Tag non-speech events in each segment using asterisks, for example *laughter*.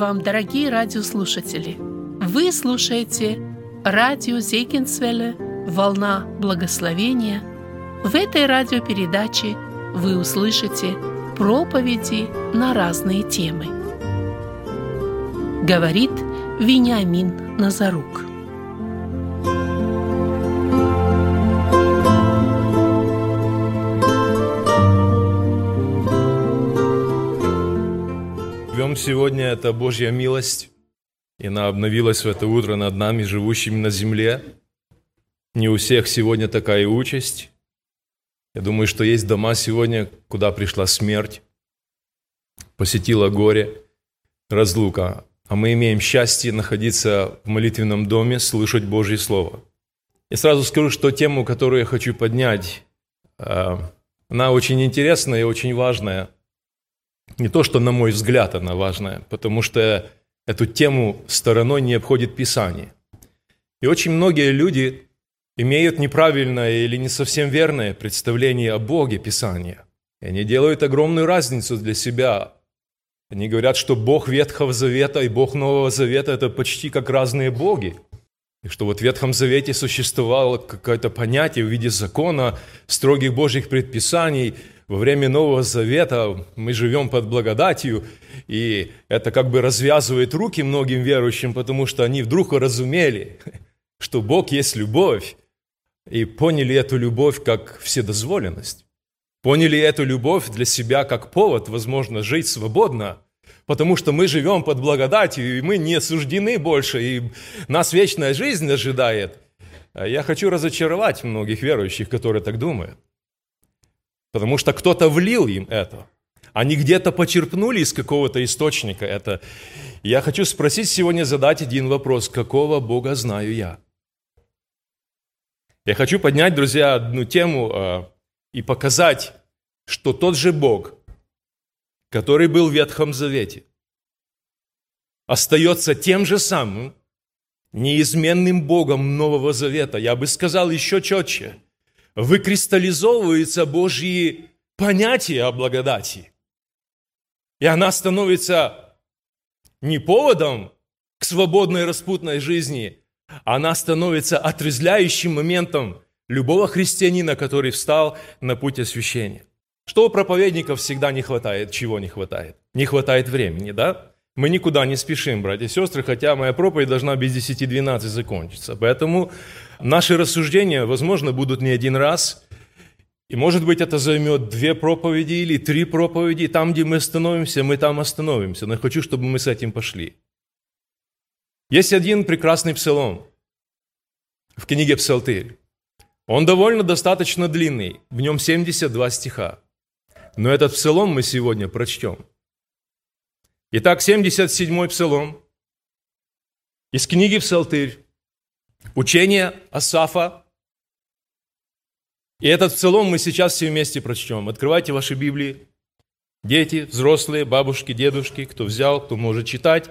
Вам, дорогие радиослушатели! Вы слушаете радио Зейкинсвелле «Волна благословения». В этой радиопередаче вы услышите проповеди на разные темы. Говорит Вениамин Назарук. Живем сегодня, это Божья милость, и она обновилась в это утро над нами, живущими на земле. Не у всех сегодня такая участь. Я думаю, что есть дома сегодня, куда пришла смерть, посетила горе, разлука. А мы имеем счастье находиться в молитвенном доме, слышать Божье Слово. Я сразу скажу, что тему, которую я хочу поднять, э, она очень интересная и очень важная – не то, что, на мой взгляд, она важная, потому что эту тему стороной не обходит Писание. И очень многие люди имеют неправильное или не совсем верное представление о Боге Писания. И они делают огромную разницу для себя. Они говорят, что Бог Ветхого Завета и Бог Нового Завета – это почти как разные боги. И что вот в Ветхом Завете существовало какое-то понятие в виде закона, строгих Божьих предписаний – во время Нового Завета мы живем под благодатью, и это как бы развязывает руки многим верующим, потому что они вдруг разумели, *laughs* что Бог есть любовь, и поняли эту любовь как вседозволенность. Поняли эту любовь для себя как повод, возможно, жить свободно, потому что мы живем под благодатью, и мы не осуждены больше, и нас вечная жизнь ожидает. Я хочу разочаровать многих верующих, которые так думают. Потому что кто-то влил им это. Они где-то почерпнули из какого-то источника это. Я хочу спросить сегодня, задать один вопрос. Какого Бога знаю я? Я хочу поднять, друзья, одну тему э, и показать, что тот же Бог, который был в Ветхом Завете, остается тем же самым, неизменным Богом Нового Завета. Я бы сказал еще четче – выкристаллизовываются Божьи понятия о благодати. И она становится не поводом к свободной распутной жизни, она становится отрезвляющим моментом любого христианина, который встал на путь освящения. Что у проповедников всегда не хватает? Чего не хватает? Не хватает времени, да? Мы никуда не спешим, братья и сестры, хотя моя проповедь должна без 10-12 закончиться. Поэтому Наши рассуждения, возможно, будут не один раз, и, может быть, это займет две проповеди или три проповеди. Там, где мы остановимся, мы там остановимся. Но я хочу, чтобы мы с этим пошли. Есть один прекрасный псалом в книге «Псалтырь». Он довольно достаточно длинный, в нем 72 стиха. Но этот псалом мы сегодня прочтем. Итак, 77-й псалом из книги «Псалтырь». Учение Асафа. И этот псалом мы сейчас все вместе прочтем. Открывайте ваши Библии. Дети, взрослые, бабушки, дедушки, кто взял, кто может читать.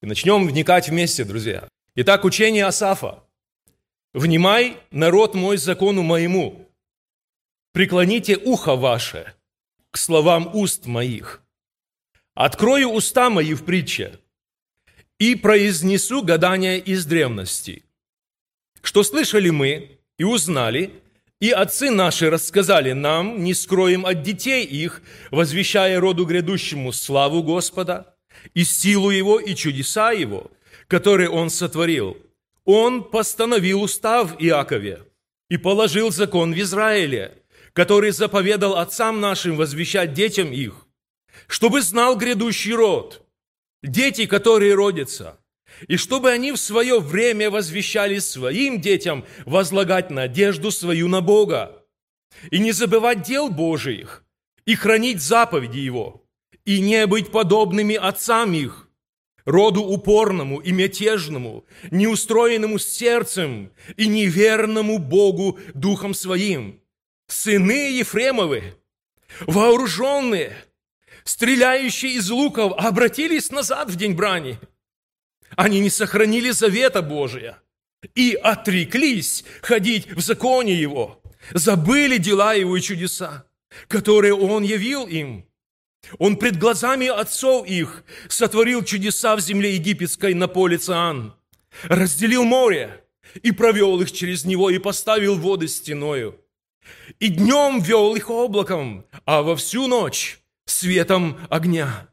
И начнем вникать вместе, друзья. Итак, учение Асафа. «Внимай, народ мой, закону моему, преклоните ухо ваше к словам уст моих. Открою уста мои в притче и произнесу гадания из древности что слышали мы и узнали, и отцы наши рассказали нам, не скроем от детей их, возвещая роду грядущему славу Господа, и силу Его, и чудеса Его, которые Он сотворил. Он постановил устав Иакове и положил закон в Израиле, который заповедал отцам нашим возвещать детям их, чтобы знал грядущий род, дети, которые родятся – и чтобы они в свое время возвещали своим детям возлагать надежду свою на Бога, и не забывать дел Божиих, и хранить заповеди Его, и не быть подобными отцам их, роду упорному и мятежному, неустроенному сердцем и неверному Богу духом своим. Сыны Ефремовы, вооруженные, стреляющие из луков, обратились назад в день брани – они не сохранили завета Божия и отреклись ходить в законе Его, забыли дела Его и чудеса, которые Он явил им. Он пред глазами отцов их сотворил чудеса в земле египетской на поле Циан, разделил море и провел их через него и поставил воды стеною. И днем вел их облаком, а во всю ночь светом огня.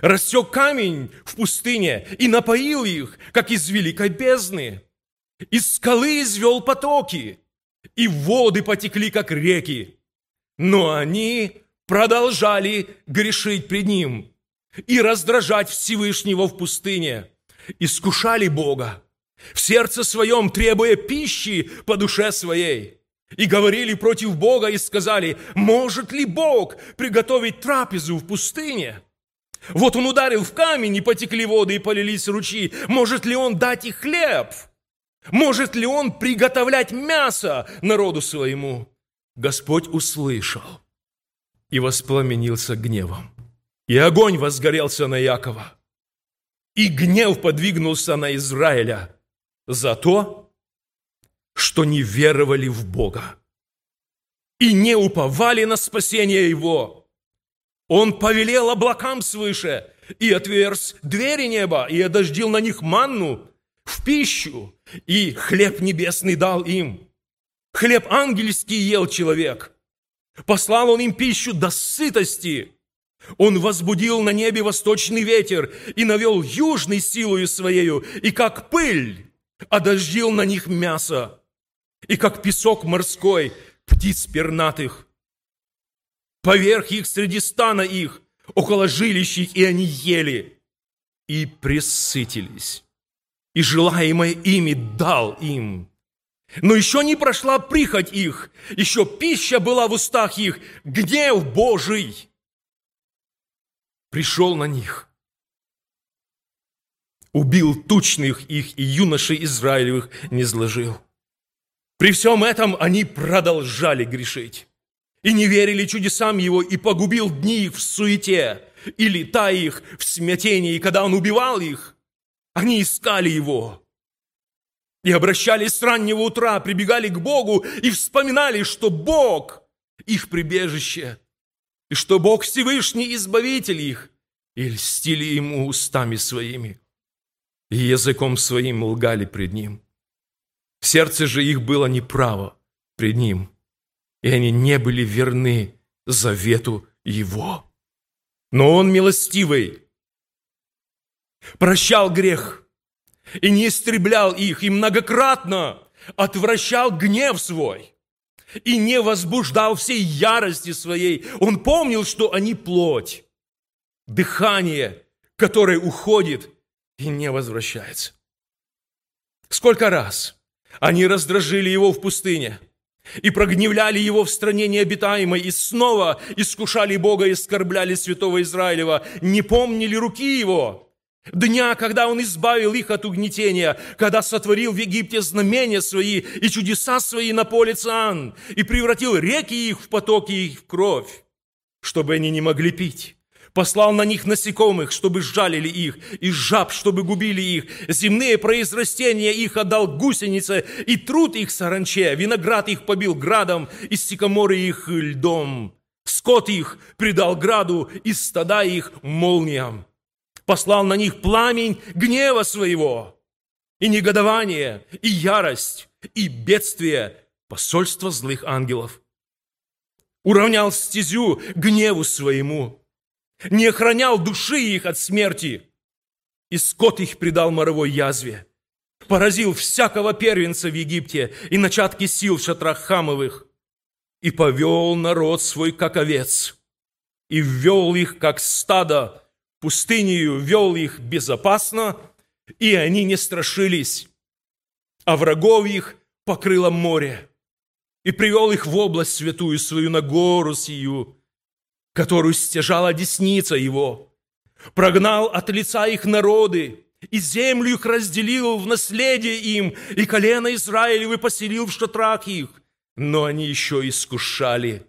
Рассек камень в пустыне и напоил их, как из великой бездны. Из скалы извел потоки, и воды потекли, как реки. Но они продолжали грешить пред Ним и раздражать Всевышнего в пустыне, искушали Бога, в сердце своем требуя пищи по душе своей, и говорили против Бога и сказали, может ли Бог приготовить трапезу в пустыне? Вот он ударил в камень, и потекли воды, и полились ручьи. Может ли он дать и хлеб? Может ли он приготовлять мясо народу своему? Господь услышал и воспламенился гневом. И огонь возгорелся на Якова. И гнев подвигнулся на Израиля за то, что не веровали в Бога и не уповали на спасение Его. Он повелел облакам свыше и отверз двери неба и одождил на них манну в пищу, и хлеб небесный дал им. Хлеб ангельский ел человек – Послал он им пищу до сытости. Он возбудил на небе восточный ветер и навел южный силою своею, и как пыль одождил на них мясо, и как песок морской птиц пернатых. Поверх их среди стана их, около жилищ их, и они ели, и присытились. И желаемое ими дал им. Но еще не прошла прихоть их, еще пища была в устах их, гнев Божий пришел на них. Убил тучных их и юношей Израилевых не сложил. При всем этом они продолжали грешить и не верили чудесам Его, и погубил дни их в суете, и лета их в смятении, и когда Он убивал их, они искали Его, и обращались с раннего утра, прибегали к Богу и вспоминали, что Бог их прибежище, и что Бог Всевышний Избавитель их, и льстили Ему устами своими, и языком своим лгали пред Ним. Сердце же их было неправо пред Ним, и они не были верны завету Его. Но Он милостивый, прощал грех – и не истреблял их, и многократно отвращал гнев свой, и не возбуждал всей ярости своей. Он помнил, что они плоть, дыхание, которое уходит и не возвращается. Сколько раз они раздражили его в пустыне и прогневляли его в стране необитаемой, и снова искушали Бога и оскорбляли святого Израилева, не помнили руки его – Дня, когда Он избавил их от угнетения, когда сотворил в Египте знамения свои и чудеса свои на поле Циан, и превратил реки их в потоки и в кровь, чтобы они не могли пить. Послал на них насекомых, чтобы сжалили их, и жаб, чтобы губили их. Земные произрастения их отдал гусенице, и труд их саранче, виноград их побил градом, и сикоморы их льдом. Скот их предал граду, и стада их молниям послал на них пламень гнева своего, и негодование, и ярость, и бедствие, посольство злых ангелов. Уравнял стезю гневу своему, не охранял души их от смерти, и скот их предал моровой язве, поразил всякого первенца в Египте и начатки сил в шатрах хамовых, и повел народ свой, как овец, и ввел их, как стадо, пустынею вел их безопасно, и они не страшились, а врагов их покрыло море, и привел их в область святую свою на гору сию, которую стяжала десница его, прогнал от лица их народы, и землю их разделил в наследие им, и колено Израилевы поселил в шатрах их. Но они еще искушали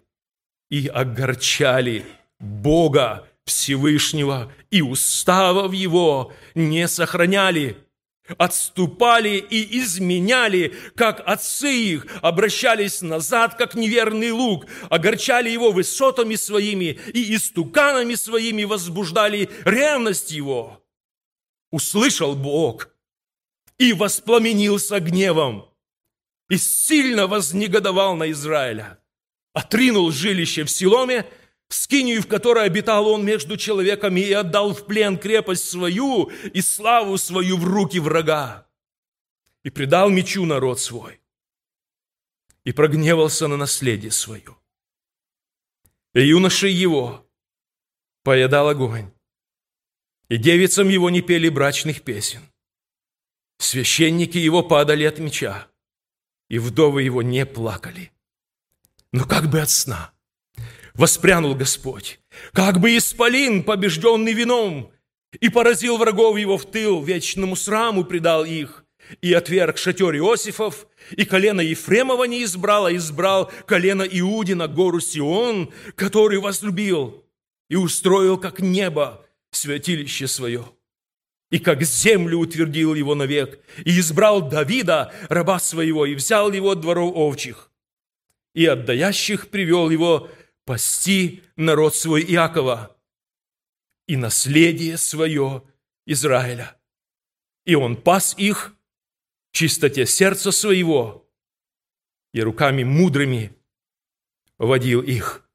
и огорчали Бога Всевышнего и уставов Его не сохраняли. Отступали и изменяли, как отцы их, обращались назад, как неверный лук, огорчали его высотами своими и истуканами своими возбуждали ревность его. Услышал Бог и воспламенился гневом, и сильно вознегодовал на Израиля. Отринул жилище в Силоме – скинию, в которой обитал он между человеками, и отдал в плен крепость свою и славу свою в руки врага. И предал мечу народ свой, и прогневался на наследие свое. И юношей его поедал огонь, и девицам его не пели брачных песен. Священники его падали от меча, и вдовы его не плакали, но как бы от сна – воспрянул Господь, как бы исполин, побежденный вином, и поразил врагов его в тыл, вечному сраму предал их, и отверг шатер Иосифов, и колено Ефремова не избрал, а избрал колено Иудина, гору Сион, который возлюбил, и устроил, как небо, святилище свое. И как землю утвердил его навек, и избрал Давида, раба своего, и взял его от дворов овчих, и отдаящих привел его пасти народ свой Иакова и наследие свое Израиля. И он пас их в чистоте сердца своего и руками мудрыми водил их.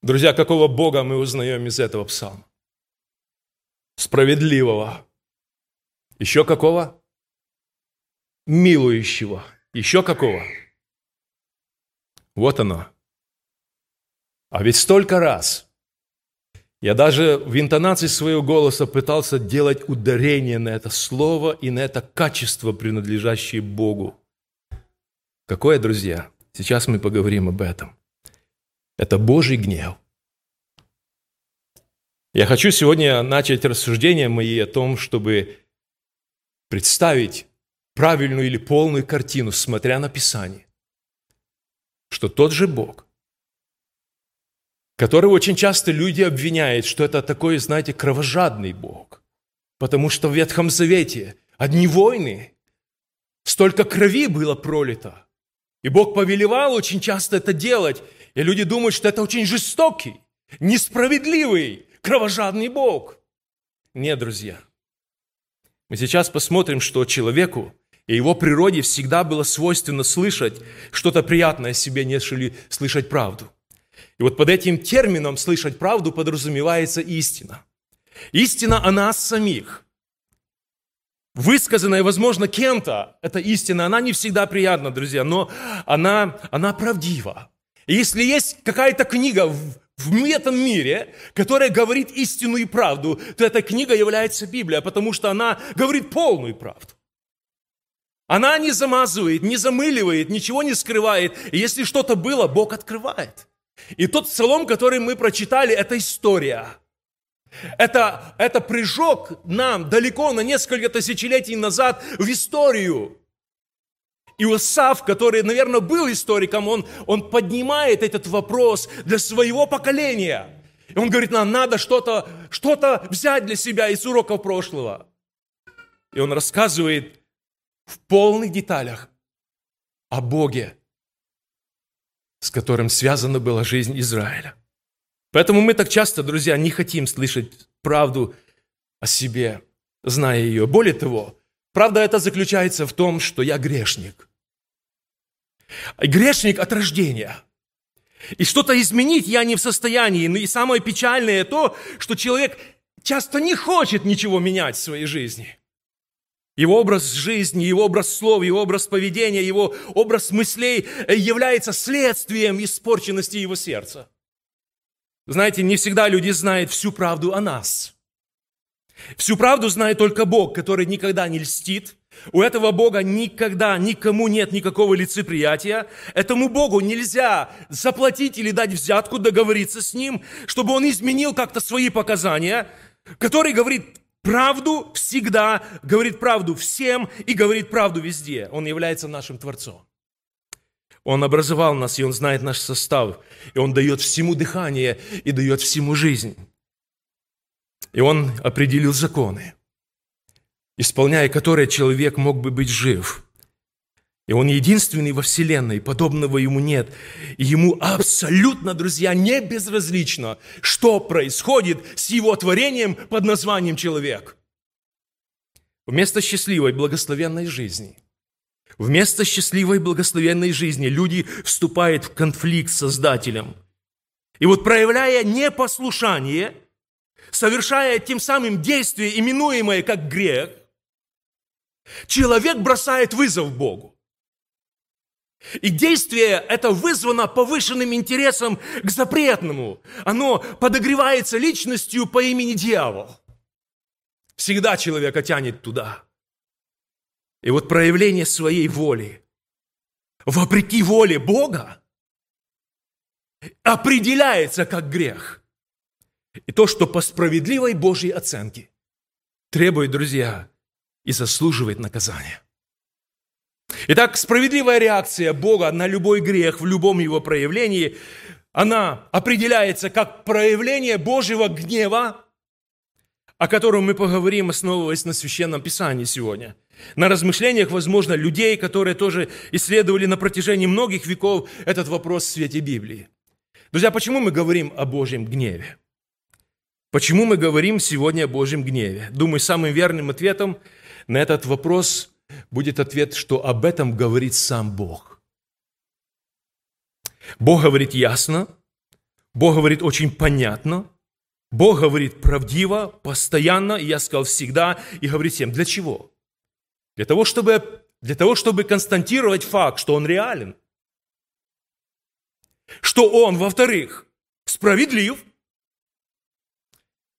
Друзья, какого Бога мы узнаем из этого псалма? Справедливого. Еще какого? Милующего. Еще какого? Вот оно. А ведь столько раз я даже в интонации своего голоса пытался делать ударение на это слово и на это качество, принадлежащее Богу. Какое, друзья? Сейчас мы поговорим об этом. Это Божий гнев. Я хочу сегодня начать рассуждения мои о том, чтобы представить правильную или полную картину, смотря на Писание, что тот же Бог – которого очень часто люди обвиняют, что это такой, знаете, кровожадный Бог. Потому что в Ветхом Завете одни войны, столько крови было пролито. И Бог повелевал очень часто это делать. И люди думают, что это очень жестокий, несправедливый, кровожадный Бог. Нет, друзья. Мы сейчас посмотрим, что человеку и его природе всегда было свойственно слышать что-то приятное себе, нежели слышать правду. И вот под этим термином «слышать правду» подразумевается истина. Истина о нас самих. Высказанная, возможно, кем-то, эта истина, она не всегда приятна, друзья, но она, она правдива. И если есть какая-то книга в, в этом мире, которая говорит истину и правду, то эта книга является Библия, потому что она говорит полную правду. Она не замазывает, не замыливает, ничего не скрывает. И если что-то было, Бог открывает. И тот псалом, который мы прочитали, это история. Это, это прыжок нам далеко на несколько тысячелетий назад в историю. Иосаф, который, наверное, был историком, он, он поднимает этот вопрос для своего поколения. И он говорит, нам надо что-то что взять для себя из уроков прошлого. И он рассказывает в полных деталях о Боге, с которым связана была жизнь Израиля. Поэтому мы так часто, друзья, не хотим слышать правду о себе, зная ее. Более того, правда это заключается в том, что я грешник. Грешник от рождения. И что-то изменить я не в состоянии. Ну и самое печальное то, что человек часто не хочет ничего менять в своей жизни – его образ жизни, его образ слов, его образ поведения, его образ мыслей является следствием испорченности его сердца. Знаете, не всегда люди знают всю правду о нас. Всю правду знает только Бог, который никогда не льстит. У этого Бога никогда никому нет никакого лицеприятия. Этому Богу нельзя заплатить или дать взятку, договориться с Ним, чтобы Он изменил как-то свои показания, который говорит, правду всегда, говорит правду всем и говорит правду везде. Он является нашим Творцом. Он образовал нас, и Он знает наш состав, и Он дает всему дыхание, и дает всему жизнь. И Он определил законы. Исполняя которое человек мог бы быть жив. И он единственный во Вселенной, подобного ему нет. И ему абсолютно, друзья, не безразлично, что происходит с его творением под названием человек. Вместо счастливой, благословенной жизни, вместо счастливой, благословенной жизни люди вступают в конфликт с Создателем. И вот проявляя непослушание, совершая тем самым действие, именуемое как грех, человек бросает вызов Богу. И действие это вызвано повышенным интересом к запретному. Оно подогревается личностью по имени дьявол. Всегда человека тянет туда. И вот проявление своей воли, вопреки воле Бога, определяется как грех. И то, что по справедливой Божьей оценке требует, друзья, и заслуживает наказания. Итак, справедливая реакция Бога на любой грех в любом его проявлении, она определяется как проявление Божьего гнева, о котором мы поговорим, основываясь на Священном Писании сегодня. На размышлениях, возможно, людей, которые тоже исследовали на протяжении многих веков этот вопрос в свете Библии. Друзья, почему мы говорим о Божьем гневе? Почему мы говорим сегодня о Божьем гневе? Думаю, самым верным ответом на этот вопрос будет ответ, что об этом говорит сам Бог. Бог говорит ясно, Бог говорит очень понятно, Бог говорит правдиво, постоянно, и я сказал всегда, и говорит всем. Для чего? Для того, чтобы, для того, чтобы констатировать факт, что он реален. Что он, во-вторых, справедлив.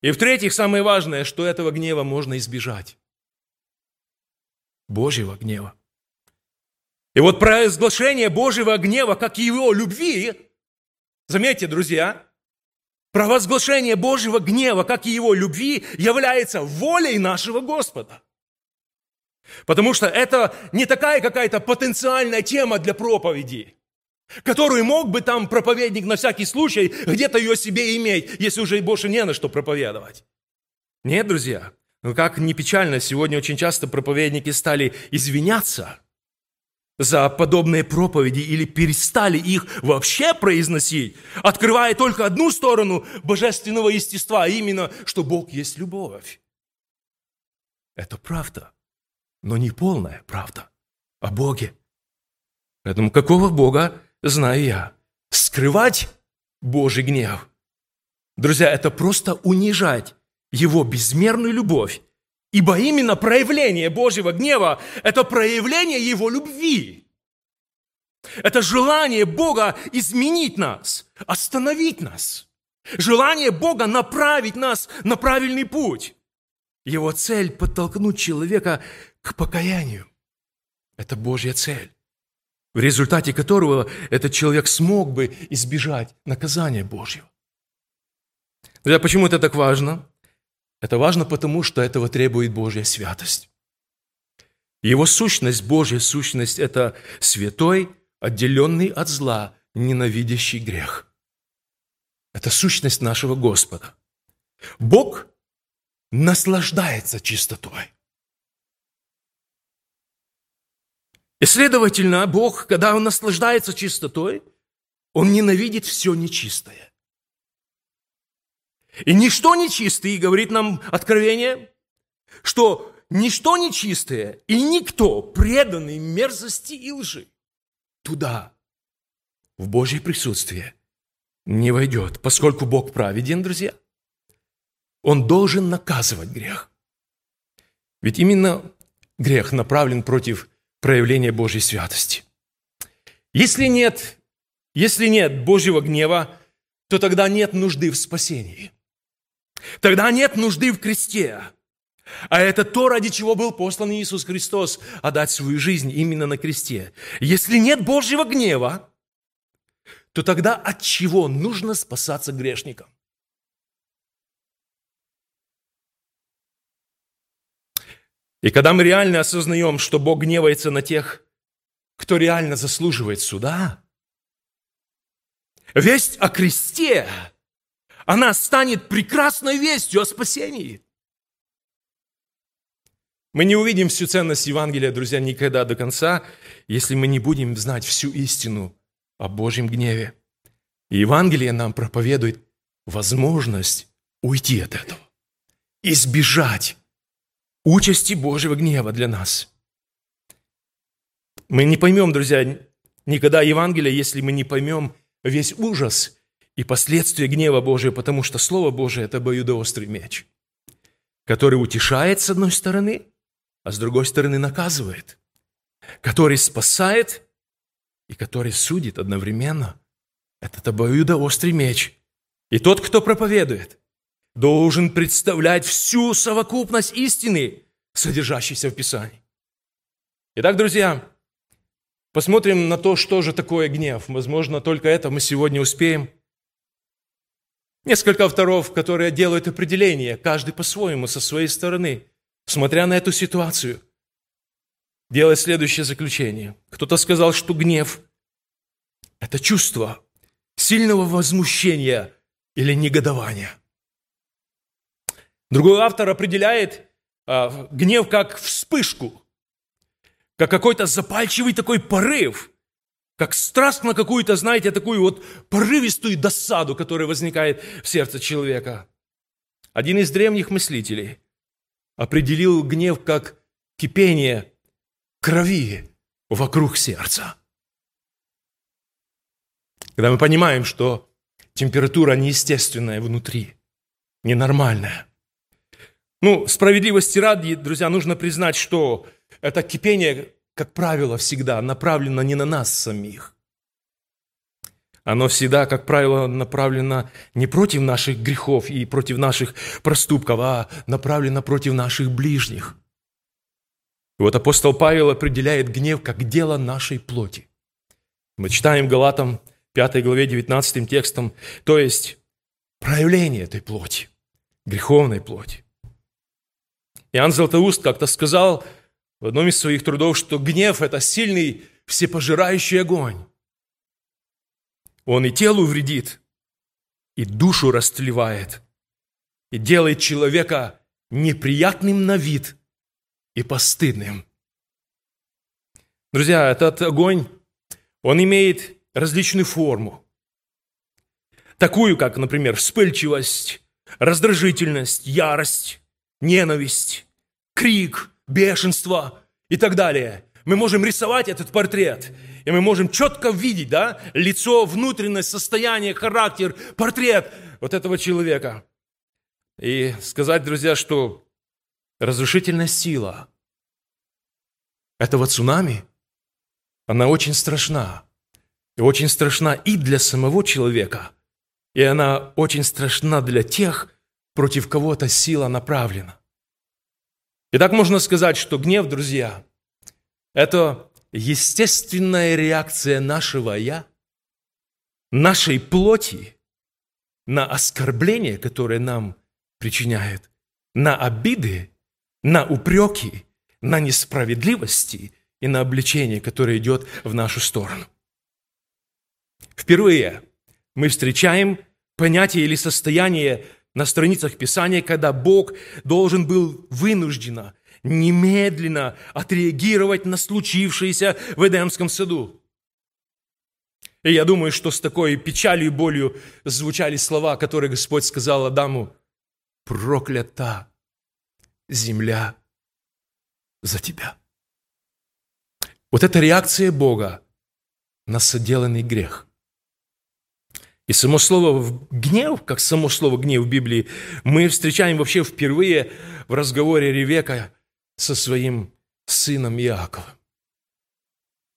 И в-третьих, самое важное, что этого гнева можно избежать. Божьего гнева. И вот провозглашение Божьего гнева, как и его любви, заметьте, друзья, провозглашение Божьего гнева, как и его любви, является волей нашего Господа. Потому что это не такая какая-то потенциальная тема для проповеди, которую мог бы там проповедник на всякий случай где-то ее себе иметь, если уже больше не на что проповедовать. Нет, друзья, но как ни печально, сегодня очень часто проповедники стали извиняться за подобные проповеди или перестали их вообще произносить, открывая только одну сторону божественного естества, а именно, что Бог есть любовь. Это правда, но не полная правда о Боге. Поэтому какого Бога знаю я? Скрывать Божий гнев. Друзья, это просто унижать его безмерную любовь. Ибо именно проявление Божьего гнева – это проявление Его любви. Это желание Бога изменить нас, остановить нас. Желание Бога направить нас на правильный путь. Его цель – подтолкнуть человека к покаянию. Это Божья цель, в результате которого этот человек смог бы избежать наказания Божьего. Друзья, почему это так важно? Это важно потому, что этого требует Божья святость. Его сущность, Божья сущность – это святой, отделенный от зла, ненавидящий грех. Это сущность нашего Господа. Бог наслаждается чистотой. И, следовательно, Бог, когда Он наслаждается чистотой, Он ненавидит все нечистое. И ничто нечистое, говорит нам Откровение, что ничто нечистое и никто, преданный мерзости и лжи, туда, в Божье присутствие, не войдет, поскольку Бог праведен, друзья. Он должен наказывать грех. Ведь именно грех направлен против проявления Божьей святости. Если нет, если нет Божьего гнева, то тогда нет нужды в спасении – Тогда нет нужды в кресте. А это то, ради чего был послан Иисус Христос, отдать свою жизнь именно на кресте. Если нет Божьего гнева, то тогда от чего нужно спасаться грешникам? И когда мы реально осознаем, что Бог гневается на тех, кто реально заслуживает суда, весть о кресте – она станет прекрасной вестью о спасении. Мы не увидим всю ценность Евангелия, друзья, никогда до конца, если мы не будем знать всю истину о Божьем гневе. И Евангелие нам проповедует возможность уйти от этого, избежать участи Божьего гнева для нас. Мы не поймем, друзья, никогда Евангелие, если мы не поймем весь ужас и последствия гнева Божия, потому что Слово Божие – это обоюдоострый меч, который утешает с одной стороны, а с другой стороны наказывает, который спасает и который судит одновременно. Это обоюдоострый меч. И тот, кто проповедует, должен представлять всю совокупность истины, содержащейся в Писании. Итак, друзья, посмотрим на то, что же такое гнев. Возможно, только это мы сегодня успеем. Несколько авторов, которые делают определение, каждый по-своему, со своей стороны, смотря на эту ситуацию, делает следующее заключение. Кто-то сказал, что гнев – это чувство сильного возмущения или негодования – Другой автор определяет а, гнев как вспышку, как какой-то запальчивый такой порыв, как страсть на какую-то, знаете, такую вот порывистую досаду, которая возникает в сердце человека. Один из древних мыслителей определил гнев как кипение крови вокруг сердца. Когда мы понимаем, что температура неестественная внутри, ненормальная – ну, справедливости ради, друзья, нужно признать, что это кипение, как правило, всегда направлено не на нас самих. Оно всегда, как правило, направлено не против наших грехов и против наших проступков, а направлено против наших ближних. И вот апостол Павел определяет гнев как дело нашей плоти. Мы читаем Галатам 5 главе 19 текстом, то есть проявление этой плоти, греховной плоти. Иоанн Златоуст как-то сказал в одном из своих трудов, что гнев – это сильный всепожирающий огонь. Он и телу вредит, и душу растлевает, и делает человека неприятным на вид и постыдным. Друзья, этот огонь, он имеет различную форму. Такую, как, например, вспыльчивость, раздражительность, ярость, ненависть, крик, бешенство и так далее. Мы можем рисовать этот портрет, и мы можем четко видеть, да, лицо, внутренность, состояние, характер, портрет вот этого человека. И сказать, друзья, что разрушительная сила этого цунами, она очень страшна. И очень страшна и для самого человека, и она очень страшна для тех, против кого-то сила направлена. И так можно сказать, что гнев, друзья, это естественная реакция нашего «я», нашей плоти на оскорбление, которое нам причиняет, на обиды, на упреки, на несправедливости и на обличение, которое идет в нашу сторону. Впервые мы встречаем понятие или состояние на страницах Писания, когда Бог должен был вынужденно, немедленно отреагировать на случившееся в Эдемском саду. И я думаю, что с такой печалью и болью звучали слова, которые Господь сказал Адаму, «Проклята земля за тебя». Вот это реакция Бога на соделанный грех – и само слово «гнев», как само слово «гнев» в Библии, мы встречаем вообще впервые в разговоре Ревека со своим сыном Иаковом,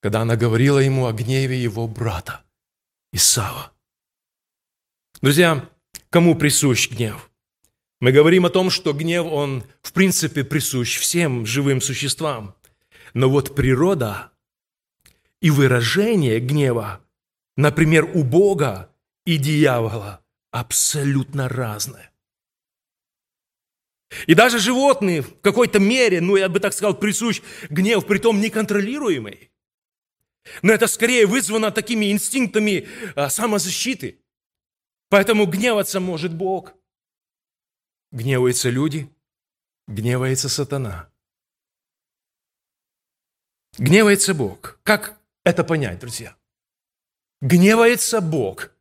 когда она говорила ему о гневе его брата Исава. Друзья, кому присущ гнев? Мы говорим о том, что гнев, он в принципе присущ всем живым существам. Но вот природа и выражение гнева, например, у Бога, и дьявола абсолютно разное. И даже животные в какой-то мере, ну, я бы так сказал, присущ гнев, притом неконтролируемый. Но это скорее вызвано такими инстинктами а, самозащиты. Поэтому гневаться может Бог. Гневаются люди, гневается сатана. Гневается Бог. Как это понять, друзья? Гневается Бог.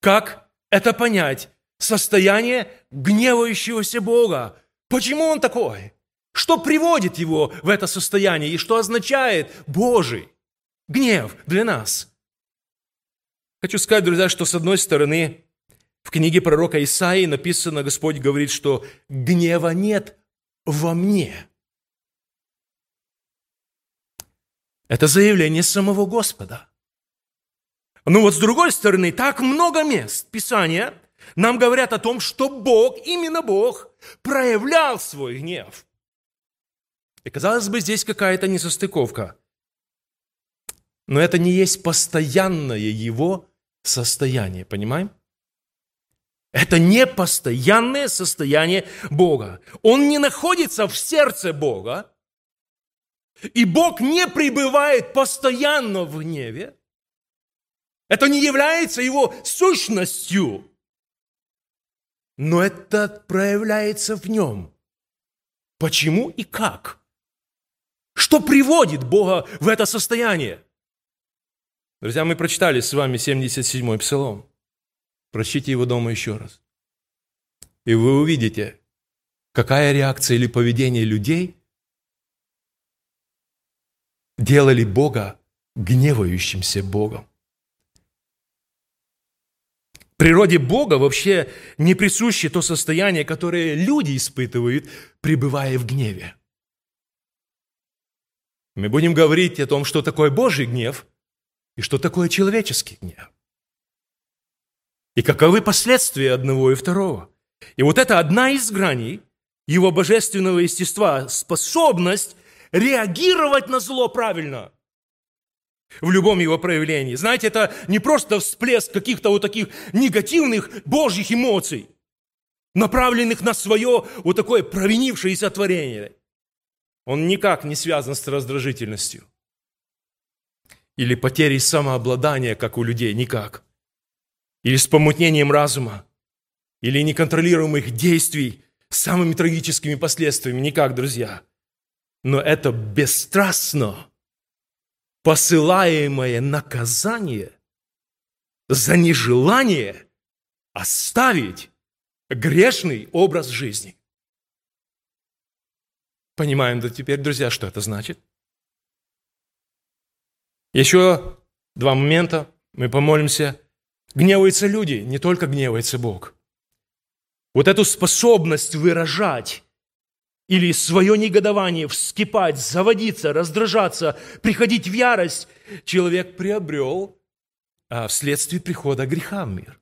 Как это понять? Состояние гневающегося Бога. Почему он такой? Что приводит его в это состояние и что означает Божий гнев для нас? Хочу сказать, друзья, что с одной стороны, в книге пророка Исаии написано, Господь говорит, что гнева нет во мне. Это заявление самого Господа. Ну вот с другой стороны, так много мест Писания нам говорят о том, что Бог, именно Бог, проявлял свой гнев. И казалось бы, здесь какая-то несостыковка. Но это не есть постоянное его состояние, понимаем? Это не постоянное состояние Бога. Он не находится в сердце Бога, и Бог не пребывает постоянно в гневе. Это не является его сущностью, но это проявляется в нем. Почему и как? Что приводит Бога в это состояние? Друзья, мы прочитали с вами 77-й псалом. Прочтите его дома еще раз. И вы увидите, какая реакция или поведение людей делали Бога гневающимся Богом. Природе Бога вообще не присуще то состояние, которое люди испытывают, пребывая в гневе. Мы будем говорить о том, что такое Божий гнев – и что такое человеческий гнев. И каковы последствия одного и второго. И вот это одна из граней его божественного естества, способность реагировать на зло правильно в любом его проявлении. Знаете, это не просто всплеск каких-то вот таких негативных божьих эмоций, направленных на свое вот такое провинившееся творение. Он никак не связан с раздражительностью или потерей самообладания, как у людей, никак. Или с помутнением разума, или неконтролируемых действий с самыми трагическими последствиями, никак, друзья. Но это бесстрастно посылаемое наказание за нежелание оставить грешный образ жизни. Понимаем да теперь, друзья, что это значит? Еще два момента, мы помолимся. Гневаются люди, не только гневается Бог. Вот эту способность выражать или свое негодование, вскипать, заводиться, раздражаться, приходить в ярость, человек приобрел а вследствие прихода греха в мир.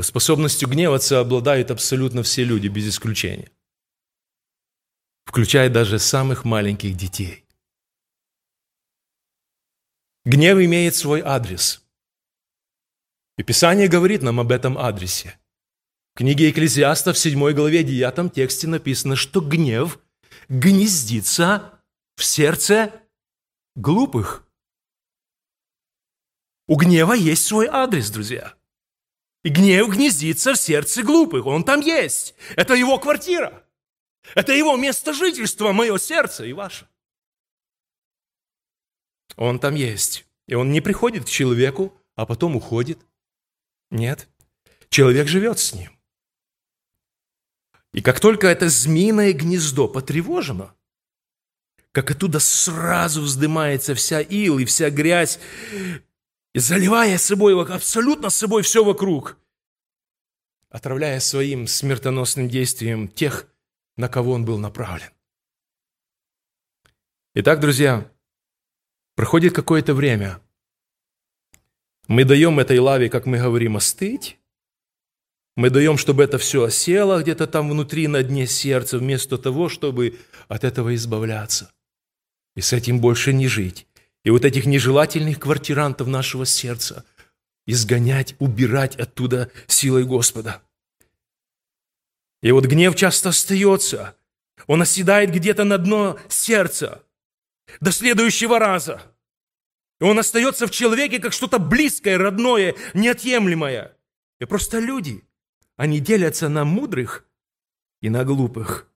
Способностью гневаться обладают абсолютно все люди, без исключения, включая даже самых маленьких детей. Гнев имеет свой адрес. И Писание говорит нам об этом адресе. В книге Экклезиаста в 7 главе 9 тексте написано, что гнев гнездится в сердце глупых. У гнева есть свой адрес, друзья. И гнев гнездится в сердце глупых. Он там есть. Это его квартира. Это его место жительства, мое сердце и ваше. Он там есть. И он не приходит к человеку, а потом уходит. Нет. Человек живет с ним. И как только это змеиное гнездо потревожено, как оттуда сразу вздымается вся ил и вся грязь, заливая собой, абсолютно собой все вокруг, отравляя своим смертоносным действием тех, на кого он был направлен. Итак, друзья, Проходит какое-то время. Мы даем этой лаве, как мы говорим, остыть. Мы даем, чтобы это все осело где-то там внутри, на дне сердца, вместо того, чтобы от этого избавляться. И с этим больше не жить. И вот этих нежелательных квартирантов нашего сердца изгонять, убирать оттуда силой Господа. И вот гнев часто остается. Он оседает где-то на дно сердца до следующего раза. И он остается в человеке как что-то близкое, родное, неотъемлемое. И просто люди, они делятся на мудрых и на глупых.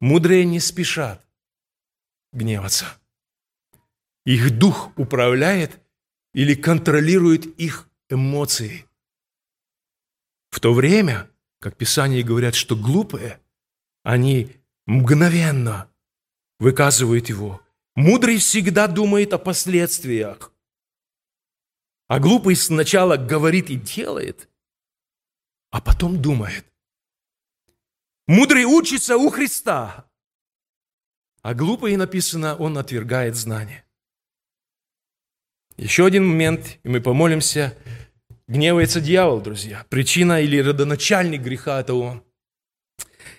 Мудрые не спешат гневаться. Их дух управляет или контролирует их эмоции. В то время, как Писание говорят, что глупые, они мгновенно выказывают его. Мудрый всегда думает о последствиях. А глупый сначала говорит и делает, а потом думает. Мудрый учится у Христа, а глупый написано, он отвергает знания. Еще один момент, и мы помолимся. Гневается дьявол, друзья. Причина или родоначальник греха – это он.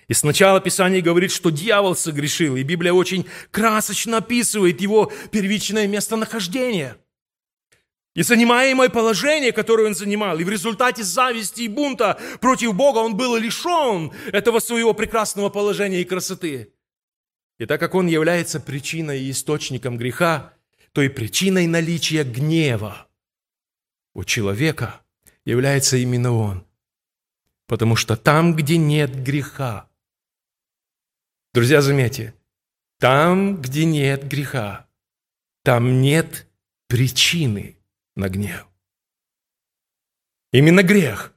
И сначала Писание говорит, что дьявол согрешил, и Библия очень красочно описывает его первичное местонахождение – и занимаемое положение, которое он занимал, и в результате зависти и бунта против Бога он был лишен этого своего прекрасного положения и красоты. И так как он является причиной и источником греха, то и причиной наличия гнева у человека является именно он. Потому что там, где нет греха, друзья, заметьте, там, где нет греха, там нет причины на гнев. Именно грех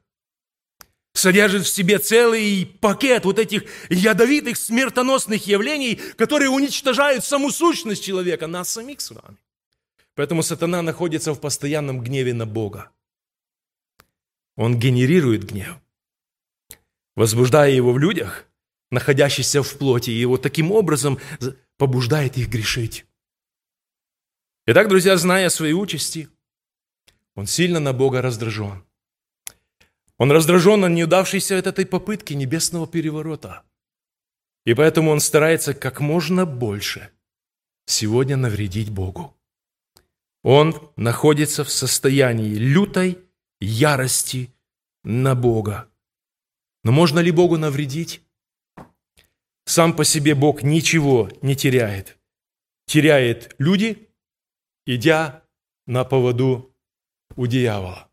содержит в себе целый пакет вот этих ядовитых, смертоносных явлений, которые уничтожают саму сущность человека, нас самих с вами. Поэтому сатана находится в постоянном гневе на Бога. Он генерирует гнев, возбуждая его в людях, находящихся в плоти, и вот таким образом побуждает их грешить. Итак, друзья, зная свои участи – он сильно на Бога раздражен. Он раздражен на неудавшейся от этой попытки небесного переворота. И поэтому он старается как можно больше сегодня навредить Богу. Он находится в состоянии лютой ярости на Бога. Но можно ли Богу навредить? Сам по себе Бог ничего не теряет. Теряет люди, идя на поводу у дьявола.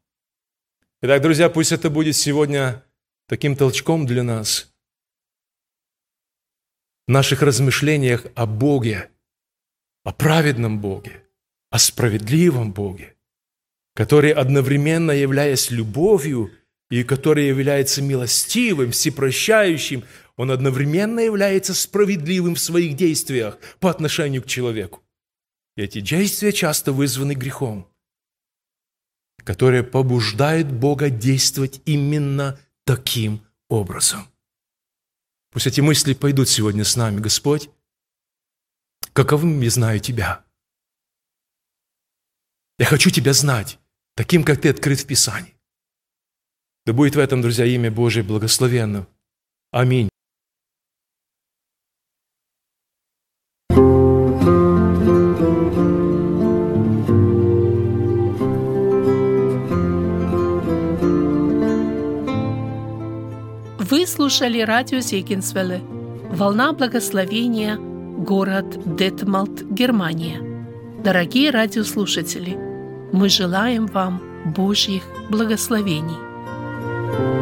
Итак, друзья, пусть это будет сегодня таким толчком для нас в наших размышлениях о Боге, о праведном Боге, о справедливом Боге, который одновременно являясь любовью и который является милостивым, всепрощающим, он одновременно является справедливым в своих действиях по отношению к человеку. Эти действия часто вызваны грехом которое побуждает Бога действовать именно таким образом. Пусть эти мысли пойдут сегодня с нами, Господь. Каковым я знаю Тебя. Я хочу Тебя знать, таким, как Ты открыт в Писании. Да будет в этом, друзья, имя Божие благословенно. Аминь. Слушали радио Зегенсвелле «Волна благословения», город Детмалт, Германия. Дорогие радиослушатели, мы желаем вам Божьих благословений.